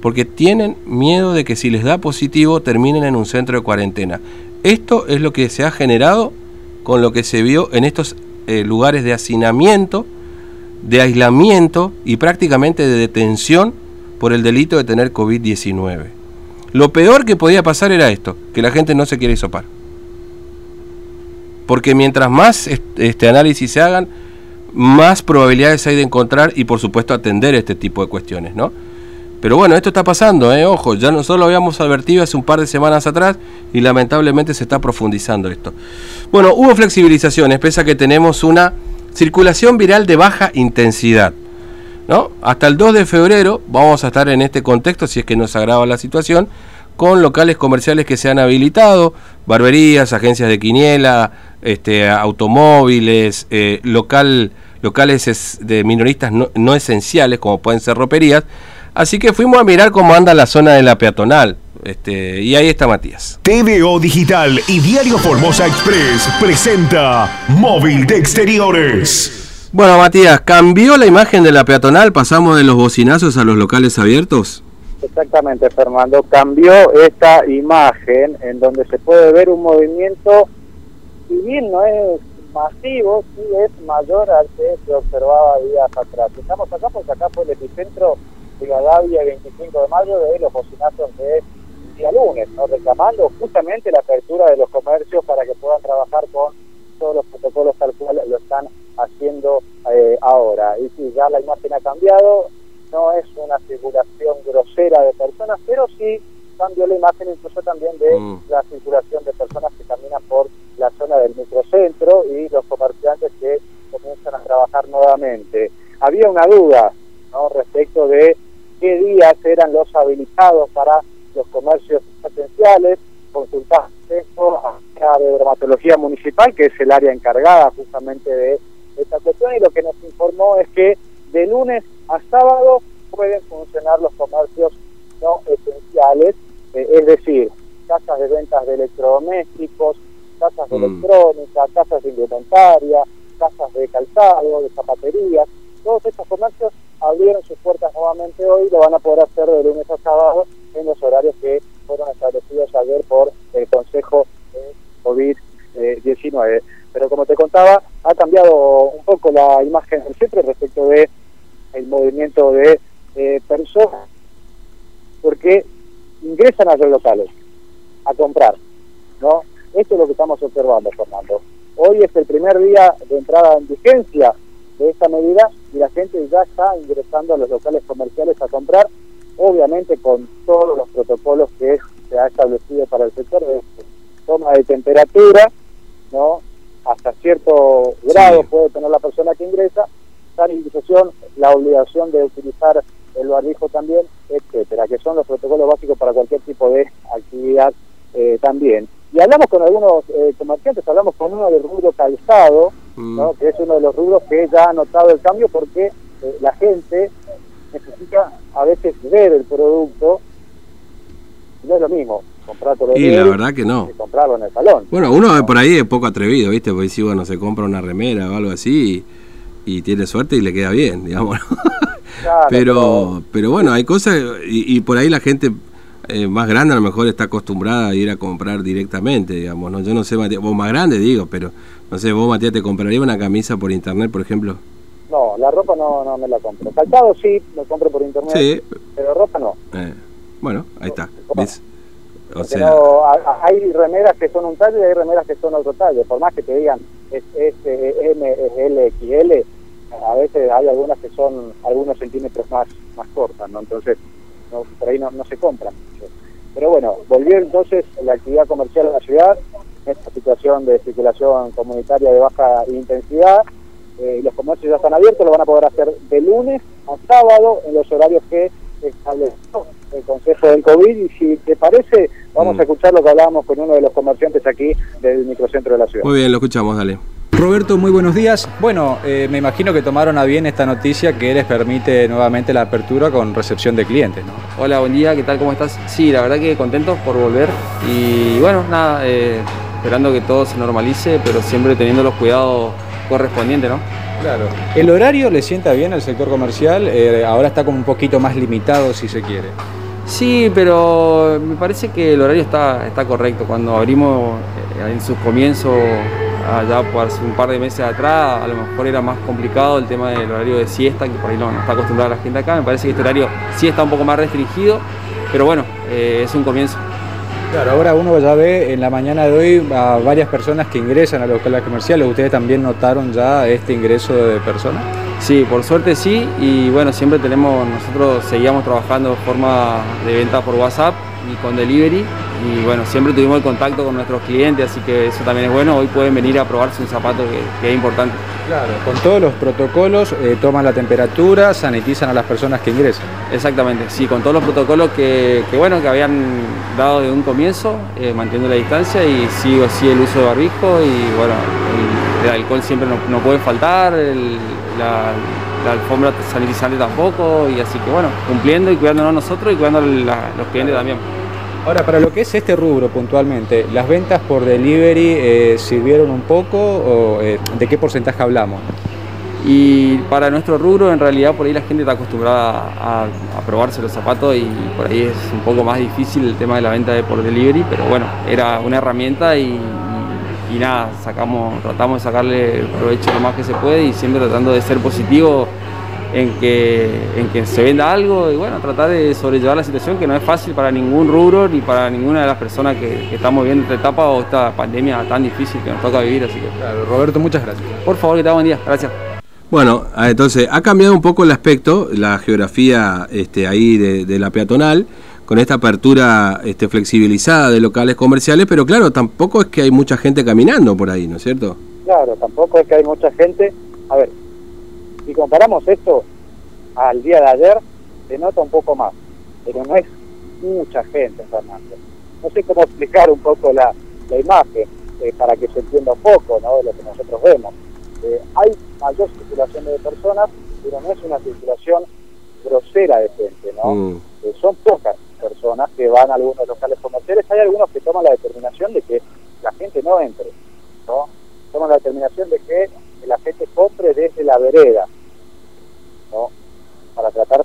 porque tienen miedo de que si les da positivo terminen en un centro de cuarentena. Esto es lo que se ha generado con lo que se vio en estos eh, lugares de hacinamiento, de aislamiento y prácticamente de detención por el delito de tener COVID-19. Lo peor que podía pasar era esto, que la gente no se quiere hisopar. Porque mientras más este análisis se hagan, más probabilidades hay de encontrar y por supuesto atender este tipo de cuestiones, ¿no? Pero bueno, esto está pasando, ¿eh? ojo, ya nosotros lo habíamos advertido hace un par de semanas atrás y lamentablemente se está profundizando esto. Bueno, hubo flexibilizaciones, pese a que tenemos una circulación viral de baja intensidad. ¿no? Hasta el 2 de febrero vamos a estar en este contexto, si es que nos agrava la situación, con locales comerciales que se han habilitado, barberías, agencias de quiniela, este, automóviles, eh, local, locales de minoristas no, no esenciales, como pueden ser roperías, Así que fuimos a mirar cómo anda la zona de la peatonal. Este, y ahí está Matías. TVO Digital y Diario Formosa Express presenta Móvil de Exteriores. Bueno, Matías, ¿cambió la imagen de la peatonal? ¿Pasamos de los bocinazos a los locales abiertos? Exactamente, Fernando. Cambió esta imagen en donde se puede ver un movimiento, si bien no es masivo, sí es mayor al que se observaba días atrás. Estamos acá porque acá fue el epicentro Rivadavia, 25 de mayo, de los bocinazos de día lunes, ¿no? reclamando justamente la apertura de los comercios para que puedan trabajar con todos los protocolos tal cual lo están haciendo eh, ahora. Y si ya la imagen ha cambiado, no es una circulación grosera de personas, pero sí cambió la imagen incluso también de mm. la circulación de personas que caminan por la zona del microcentro y los comerciantes que comienzan a trabajar nuevamente. Había una duda ¿no? respecto de qué días eran los habilitados para los comercios esenciales, consultar esto a la de dermatología municipal, que es el área encargada justamente de esta cuestión, y lo que nos informó es que de lunes a sábado pueden funcionar los comercios no esenciales, eh, es decir, casas de ventas de electrodomésticos, casas de mm. electrónica, casas de indumentaria, casas de calzado, de zapaterías, todos estos comercios abrieron sus puertas nuevamente hoy lo van a poder hacer de lunes a sábado en los horarios que fueron establecidos ayer por el Consejo de COVID-19. Pero como te contaba, ha cambiado un poco la imagen del centro respecto de el movimiento de eh, personas porque ingresan a los locales a comprar, ¿no? Esto es lo que estamos observando, Fernando. Hoy es el primer día de entrada en vigencia de esta medida y la gente ya está ingresando a los locales comerciales a comprar, obviamente con todos los protocolos que se ha establecido para el sector de toma de temperatura, ¿no? Hasta cierto grado puede tener la persona que ingresa, sanitización, la obligación de utilizar el barbijo también, etcétera, que son los protocolos básicos para cualquier tipo de actividad eh, también. Y hablamos con algunos eh, comerciantes, hablamos con uno del rubro calzado, ¿no? Mm. que es uno de los rubros que ya ha notado el cambio porque eh, la gente necesita a veces ver el producto, no es lo mismo comprarlo y la verdad que no. comprarlo en el salón. Bueno uno por ahí es poco atrevido viste porque si bueno se compra una remera o algo así y, tiene suerte y le queda bien digamos pero, pero bueno hay cosas y, por ahí la gente eh, más grande a lo mejor está acostumbrada a ir a comprar directamente digamos no yo no sé vos más grande digo pero no sé, vos, Matías, ¿te compraría una camisa por internet, por ejemplo? No, la ropa no, no me la compro. Calzado sí, lo compro por internet, sí. pero ropa no. Eh, bueno, ahí está. O sea... hay remeras que son un talle y hay remeras que son otro talle. Por más que te digan es, es, M, es L, XL, a veces hay algunas que son algunos centímetros más, más cortas, ¿no? Entonces, no, por ahí no, no se compran. Pero bueno, volvió entonces la actividad comercial en la ciudad, esta situación de circulación comunitaria de baja intensidad. Eh, los comercios ya están abiertos, lo van a poder hacer de lunes a sábado en los horarios que estableció el Consejo del COVID. Y si te parece, vamos mm. a escuchar lo que hablábamos con uno de los comerciantes aquí del microcentro de la ciudad. Muy bien, lo escuchamos, dale. Roberto, muy buenos días. Bueno, eh, me imagino que tomaron a bien esta noticia que les permite nuevamente la apertura con recepción de clientes, ¿no? Hola, buen día, ¿qué tal? ¿Cómo estás? Sí, la verdad que contentos por volver y bueno, nada, eh, esperando que todo se normalice, pero siempre teniendo los cuidados correspondientes, ¿no? Claro. ¿El horario le sienta bien al sector comercial? Eh, ahora está como un poquito más limitado, si se quiere. Sí, pero me parece que el horario está, está correcto. Cuando abrimos en sus comienzos, allá por hace un par de meses atrás, a lo mejor era más complicado el tema del horario de siesta, que por ahí no, no está acostumbrada la gente acá. Me parece que este horario sí está un poco más restringido, pero bueno, eh, es un comienzo. Claro, ahora uno ya ve en la mañana de hoy a varias personas que ingresan a los locales comerciales. ¿Ustedes también notaron ya este ingreso de personas? Sí, por suerte sí, y bueno, siempre tenemos, nosotros seguíamos trabajando de forma de venta por WhatsApp y con delivery, y bueno, siempre tuvimos el contacto con nuestros clientes, así que eso también es bueno, hoy pueden venir a probarse un zapato que, que es importante. Claro, con todos los protocolos, eh, toman la temperatura, sanitizan a las personas que ingresan. Exactamente, sí, con todos los protocolos que, que bueno, que habían dado de un comienzo, eh, manteniendo la distancia y sí o sí el uso de barbijo y bueno, el, el alcohol siempre no, no puede faltar, el- la, la alfombra sanitizante tampoco y así que bueno, cumpliendo y cuidándonos nosotros y cuidando a los clientes también. Ahora, para lo que es este rubro puntualmente, ¿las ventas por delivery eh, sirvieron un poco eh, de qué porcentaje hablamos? Y para nuestro rubro, en realidad, por ahí la gente está acostumbrada a, probarse los zapatos y por ahí es un poco más difícil el tema de la venta de por delivery, pero bueno, era una herramienta y, y- nada, sacamos, tratamos de sacarle provecho lo más que se puede y siempre tratando de ser positivo en que, en que se venda algo y bueno, tratar de sobrellevar la situación que no es fácil para ningún rubro ni para ninguna de las personas que, que estamos viviendo esta etapa o esta pandemia tan difícil que nos toca vivir, así que Claro, Roberto, muchas gracias. por favor que tenga buen día, gracias. Bueno, ah, entonces ha cambiado un poco el aspecto, la geografía este, ahí de, de la peatonal, con esta apertura este, flexibilizada de locales comerciales, pero claro, tampoco es que hay mucha gente caminando por ahí, ¿no es cierto? Claro, tampoco es que hay mucha gente. A ver, si comparamos esto al día de ayer, se nota un poco más, pero no es mucha gente, Fernando. No sé cómo explicar un poco la, la imagen, eh, para que se entienda un poco ¿no? de lo que nosotros vemos. Eh, hay mayor circulación de personas, pero no es una circulación grosera de gente, ¿no? Mm. Eh, son pocas personas que van a algunos locales comerciales. Hay algunos que toman la determinación de que la gente no entre, ¿no? Toman la determinación de que la gente compre desde la vereda,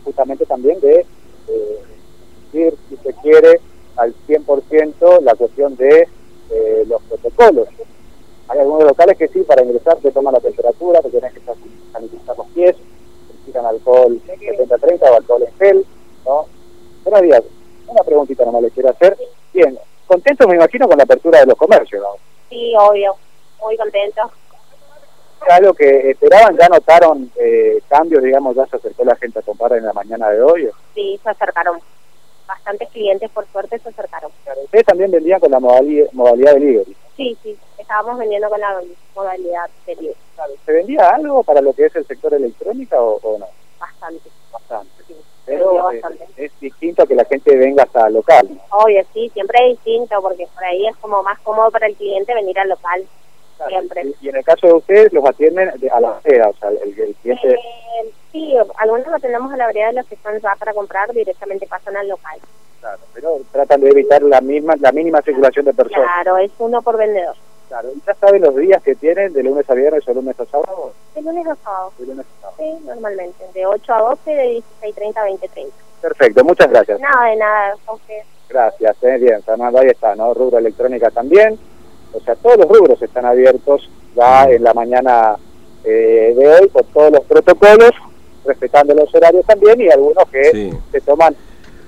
justamente también de eh, ir, si se quiere, al 100% la cuestión de eh, los protocolos. Hay algunos locales que sí, para ingresar te toman la temperatura, te tienes que sanitizar los pies, te alcohol 70-30 o alcohol en gel, ¿no? Buenos días. Una preguntita nomás le quiero hacer. Bien, contentos me imagino con la apertura de los comercios. Sí, obvio, muy contento. ¿Era algo que esperaban? ¿Ya notaron eh, cambios, digamos, ya se acercó la gente a comprar en la mañana de hoy? Sí, se acercaron. Bastantes clientes, por suerte, se acercaron. Ustedes también vendían con la modalidad, modalidad delivery. Sí, sí, estábamos vendiendo con la modalidad de libre, ¿Se vendía algo para lo que es el sector electrónica o, o no? bastante. Bastante. Sí, Pero vendió eh, es distinto a que la gente venga hasta local, ¿no? Obvio, sí, siempre es distinto porque por ahí es como más cómodo para el cliente venir al local. Siempre. Y, y en el caso de ustedes, los atienden de- a la vereda, o sea, el, el cliente... Eh, sí, algunos lo tenemos a la vereda, los que están ya para comprar directamente pasan al local. Claro, pero tratan de evitar la misma la mínima circulación de personas. Claro, es uno por vendedor. Claro, ¿y ya saben los días que tienen, de lunes a viernes o lunes a sábado? De lunes a sábado. De lunes a sábado. Sí, normalmente. De 8 a 12, de 16.30 a 20.30. Perfecto, muchas gracias. Nada de nada, a. Gracias, eh, bien, Fernando, ahí está, ¿no? Rubro electrónica también. O sea, todos los rubros están abiertos ya en la mañana eh, de hoy con todos los protocolos, respetando los horarios también y algunos que Sí. se toman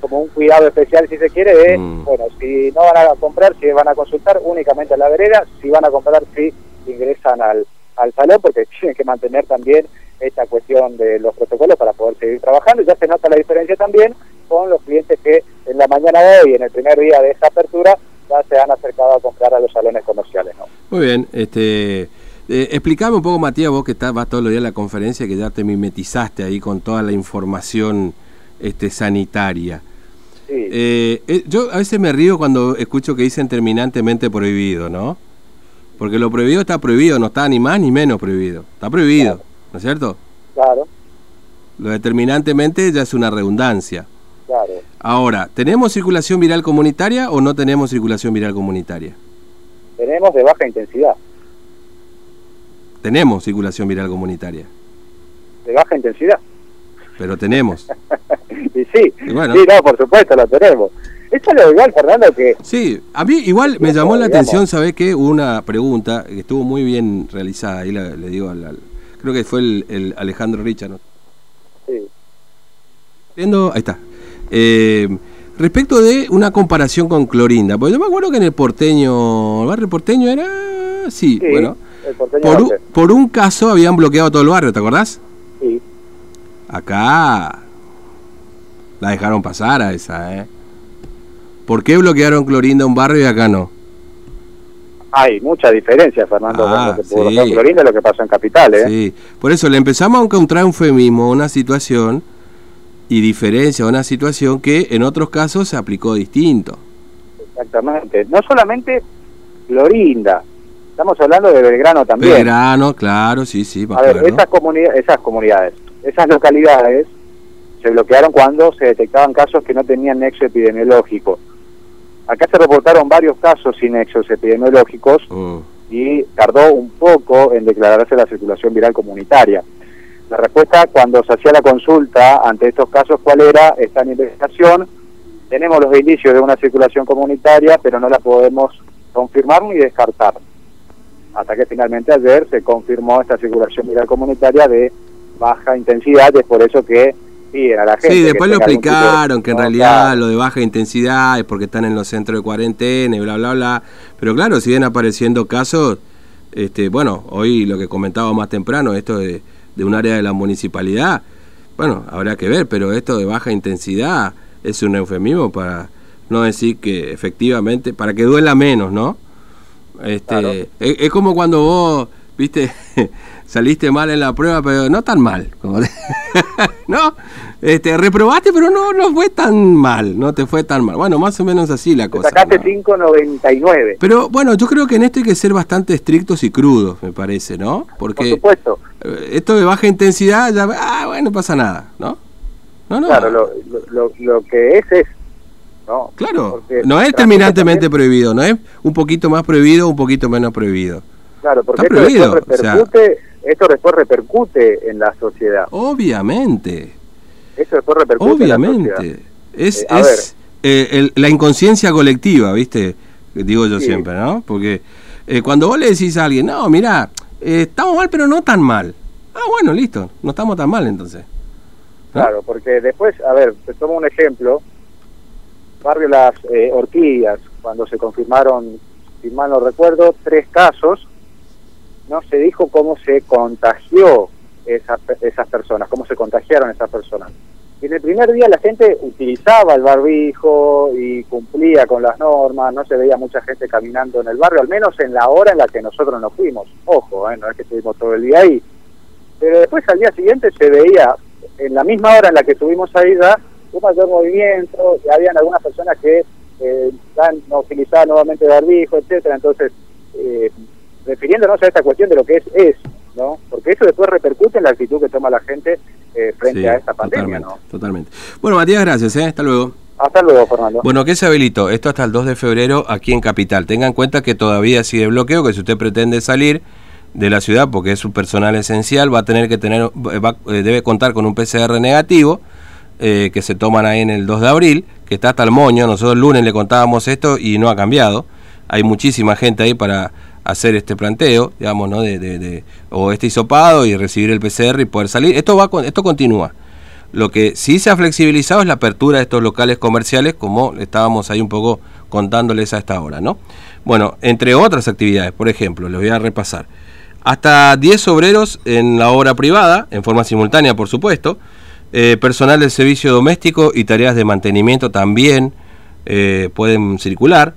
como un cuidado especial, si se quiere, de, Mm. bueno, si no van a comprar, si van a consultar únicamente a la vereda, si van a comprar, si ingresan al, al salón, porque tienen que mantener también esta cuestión de los protocolos para poder seguir trabajando. Ya se nota la diferencia también con los clientes que en la mañana de hoy, en el primer día de esta apertura, ya se han acercado a comprar a los salones comerciales. ¿no? Muy bien, este, eh, explicame un poco, Matías, vos que estás, vas todos los días a la conferencia, que ya te mimetizaste ahí con toda la información este, sanitaria. Sí, Eh, eh, yo a veces me río cuando escucho que dicen terminantemente prohibido, ¿no? Porque lo prohibido está prohibido, no está ni más ni menos prohibido. Está prohibido, ¿no es cierto? claro, Lo determinantemente ya es una redundancia. claro. Ahora, ¿tenemos circulación viral comunitaria o no tenemos circulación viral comunitaria? Tenemos de baja intensidad. Tenemos circulación viral comunitaria, De baja intensidad. pero tenemos. y sí, Y bueno. sí, no, por supuesto, lo tenemos. Eso es lo igual, Fernando, que Sí, a mí igual me llamó la atención, ¿sabés qué? Hubo una pregunta que estuvo muy bien realizada, ahí la- le digo al, al- creo que fue el, el Alejandro Richard, ¿no? sí, Viendo, ahí está. Eh, respecto de una comparación con Clorinda, porque yo me acuerdo que en el porteño, el barrio porteño era, sí, sí, bueno, el porteño por un, norte, por un caso habían bloqueado todo el barrio, ¿te acordás? sí. Acá la dejaron pasar a esa, ¿eh? ¿Por qué bloquearon Clorinda un barrio y acá no? Hay mucha diferencia, Fernando, Ah, con lo que pudo sí. y lo que pasó en Capital, ¿eh? Sí, por eso le empezamos a encontrar un feminismo, una situación y diferencia, una situación que en otros casos se aplicó distinto. Exactamente. No solamente Florinda, estamos hablando de Belgrano también. Belgrano, claro, sí, sí, A ver, esas, comuni- esas comunidades, esas localidades se bloquearon cuando se detectaban casos que no tenían nexo epidemiológico. Acá se reportaron varios casos sin nexos epidemiológicos Mm, y tardó un poco en declararse la circulación viral comunitaria. La respuesta cuando se hacía la consulta ante estos casos, ¿cuál era? Está en investigación, tenemos los indicios de una circulación comunitaria, pero no la podemos confirmar ni descartar. Hasta que finalmente ayer se confirmó esta circulación viral comunitaria de baja intensidad, y es por eso que piden a la gente. Sí, después lo de- explicaron, que en No, realidad claro. lo de baja intensidad es porque están en los centros de cuarentena y bla, bla, bla. Pero claro, siguen apareciendo casos, este, bueno, hoy lo que comentaba más temprano, esto de, de un área de la municipalidad, bueno, habrá que ver, pero esto de baja intensidad es un eufemismo para no decir que efectivamente, para que duela menos, ¿no? Este, Claro. es, es como cuando vos, viste, saliste mal en la prueba, pero no tan mal. como- ¿No? Este, reprobaste, pero no, no fue tan mal, no te fue tan mal. Bueno, más o menos así la Te cosa. sacaste ¿no? 5.99, Pero bueno, yo creo que en esto hay que ser bastante estrictos y crudos, me parece, ¿no? por Porque supuesto. eh, esto de baja intensidad, ya, ah, bueno, no pasa nada, ¿no? No, no. Claro, lo, lo, lo- que es es... No, Claro, no es terminantemente prohibido, no es un poquito más prohibido, un poquito menos prohibido. Claro, porque Está esto después, prohibido, o sea- repercute, esto después repercute en la sociedad. Obviamente, Eso después repercute en la obviamente. Es, Eh, es eh, el- la inconsciencia colectiva, ¿viste? Digo yo Sí. siempre, ¿no? Porque eh, cuando vos le decís a alguien, no, mira, estamos mal, pero no tan mal. Ah, bueno, listo, no estamos tan mal entonces. ¿no? Claro, porque después, a ver, te tomo un ejemplo. Barrio Las Orquídeas, cuando se confirmaron, si mal no recuerdo, tres casos, no se dijo cómo se contagió esa, esas personas, cómo se contagiaron esas personas. Y en el primer día la gente utilizaba el barbijo y cumplía con las normas, no se veía mucha gente caminando en el barrio, al menos en la hora en la que nosotros nos fuimos. Ojo, eh, no es que estuvimos todo el día ahí. Pero después al día siguiente se veía, en la misma hora en la que estuvimos ahí ya, un mayor movimiento, y habían algunas personas que eh, no utilizaban nuevamente barbijo, etcétera Entonces, eh, refiriéndonos a esta cuestión de lo que es, es, ¿no? Porque eso después repercute en la actitud que toma la gente eh, frente Sí, a esta pandemia, totalmente, ¿no? totalmente. Bueno, Matías, gracias, ¿eh? Hasta luego. Hasta luego, Fernando. Bueno, ¿qué se habilitó? Esto hasta el 2 de febrero aquí en Capital. Tenga en cuenta que todavía sigue bloqueo, que si usted pretende salir de la ciudad porque es un personal esencial, va a tener que tener, va- eh, debe contar con un PCR negativo, eh, que se toman ahí en el 2 de abril, que está hasta el moño. Nosotros el lunes le contábamos esto y no ha cambiado. Hay muchísima gente ahí para hacer este planteo, digamos, ¿no? De, de- de- o este hisopado y recibir el PCR y poder salir. Esto va, esto continúa. Lo que sí se ha flexibilizado es la apertura de estos locales comerciales, como estábamos ahí un poco contándoles a esta hora, ¿no? Bueno, entre otras actividades, por ejemplo, les voy a repasar. Hasta 10 obreros en la obra privada, en forma simultánea, por supuesto. Eh, personal del servicio doméstico y tareas de mantenimiento también eh, pueden circular.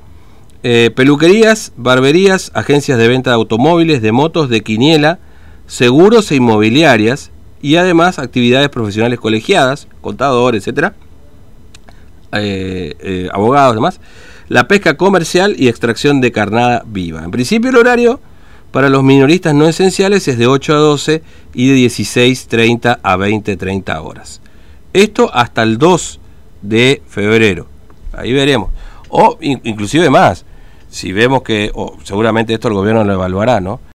Eh, peluquerías, barberías, agencias de venta de automóviles, de motos, de quiniela, seguros e inmobiliarias y además actividades profesionales colegiadas, contadores, etcétera, eh, eh, abogados, demás, la pesca comercial y extracción de carnada viva. En principio el horario para los minoristas no esenciales es de 8 a 12 y de 16.30 a 20.30 horas. Esto hasta el 2 de febrero. Ahí veremos. O in- inclusive más. Si vemos que, o seguramente esto el gobierno lo evaluará, ¿no?